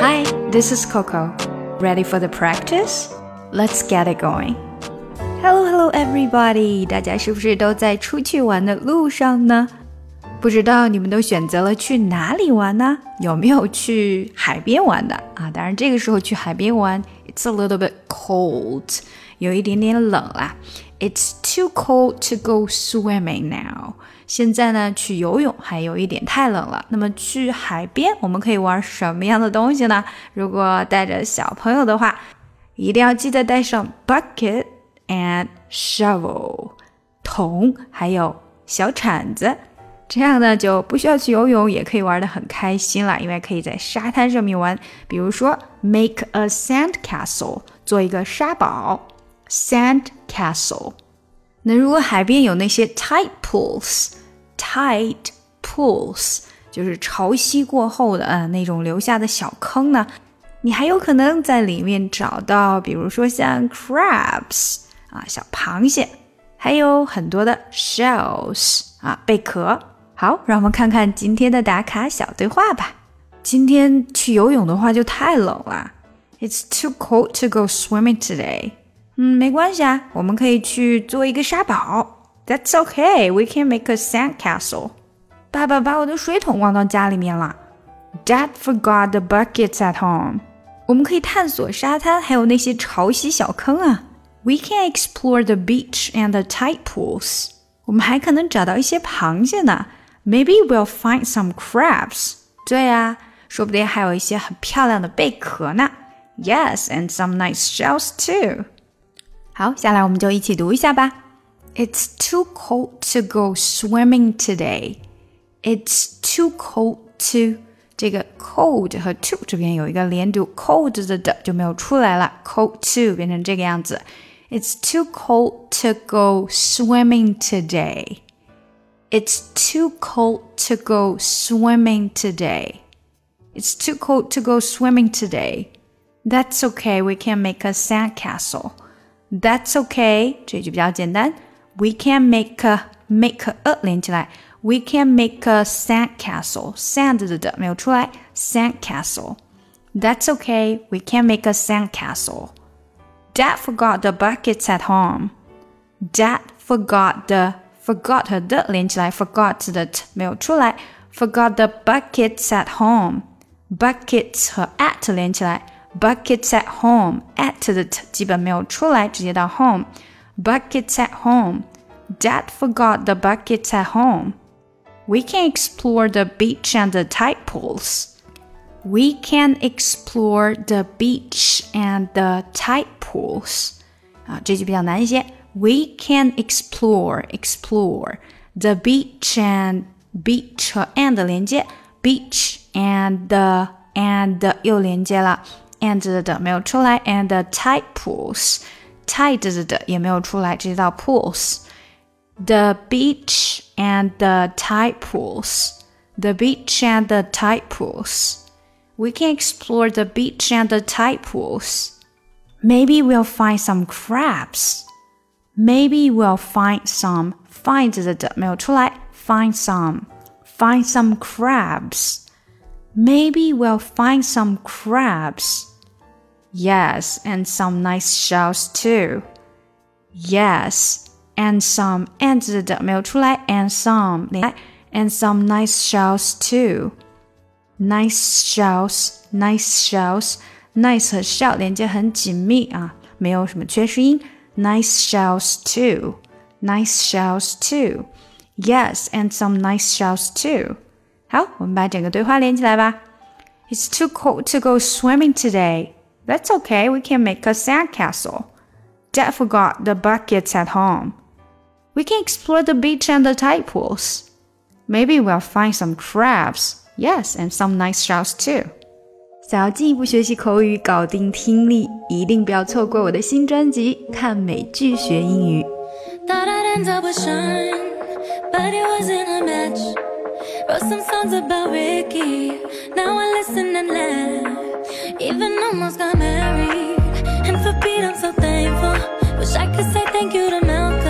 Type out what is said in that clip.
Hi, this is Coco. Ready for the practice? Let's get it going. Hello, hello, everybody! 大家是不是都在出去玩的路上呢？不知道你们都选择了去哪里玩呢？有没有去海边玩的啊？当然，这个时候去海边玩，it's a little bit cold，有一点点冷啦。It's too cold to go swimming now。 现在呢，去游泳还有一点太冷了。那么去海边，我们可以玩什么样的东西呢？如果带着小朋友的话，一定要记得带上 bucket and shovel，桶还有小铲子。这样呢，就不需要去游泳，也可以玩的很开心了，因为可以在沙滩上面玩。比如说，make a sand castle，做一个沙堡。sand castle。那如果海边有那些 tide pools tight pools 就是潮汐过后的呃那种留下的小坑呢，你还有可能在里面找到，比如说像 crabs 啊小螃蟹，还有很多的 shells 啊贝壳。好，让我们看看今天的打卡小对话吧。今天去游泳的话就太冷了，It's too cold to go swimming today. 嗯，没关系啊，我们可以去做一个沙堡。That's okay, we can make a sand castle. 爸爸把我的水桶忘到家里面了。Dad forgot the buckets at home. 我们可以探索沙滩，还有那些潮汐小坑啊。We can explore the beach and the tide pools. 我们还可能找到一些螃蟹呢。Maybe we'll find some crabs. 对呀，说不定还有一些很漂亮的贝壳呢。Yes, and some nice shells too. 好，下来我们就一起读一下吧。 It's too cold to go swimming today. It's too cold to 这个 cold 和 to 这边有一个连读，cold 的的就没有出来了，cold to 变成这个样子。It's too cold to go swimming today. It's too cold to go swimming today. It's too cold to go swimming today. That's okay, we can make a sandcastle. That's okay，这句比较简单。 We can make a make a 连起来，We can make a sand castle。sand 的的没有出来，sand castle。That's okay, we can make a sand castle. Dad forgot the buckets at home. Dad forgot the forgot 和的连起来，forgot 的没有出来，forgot the buckets at home. Buckets 和 at 连起来。Buckets at home at 的 t 基本没有出来，直接到 home。 Buckets at home. Dad forgot the buckets at home. We can explore the beach and the tide pools. We can explore the beach and the tide pools. 啊，这句比较难一些。We can explore explore the beach and beach 和 and 连接，beach and the and 又连接了。and 的没有出来，and tide pools，tide 的也没有出来，直接到 pools。The beach and the tide pools. The beach and the tide pools. We can explore the beach and the tide pools. Maybe we'll find some crabs. Maybe we'll find some. Find 的没有出来，find some. Find some crabs. Maybe we'll find some crabs. Yes, and some nice shells too. Yes, and some and 的没有出来，and some and some nice shells too. Nice shells, nice shells, nice 和 shell 连接很紧密啊，没有什么缺失音。Nice shells too, nice shells too. Yes, and some nice shells too. 好，我们把整个对话连起来吧。It's too cold to go swimming today. That's okay, we can make a sandcastle. Dad forgot the buckets at home. We can explore the beach and the tide pools. Maybe we'll find some crabs. Yes, and some nice shells too. 想要进一步学习口语，搞定听力，一定不要错过我的新专辑《看美剧学英语》。Wrote some songs about Ricky. Now I listen and laugh. Almost got married. And for Pete, I'm so thankful. Wish I could say thank you to Malcolm.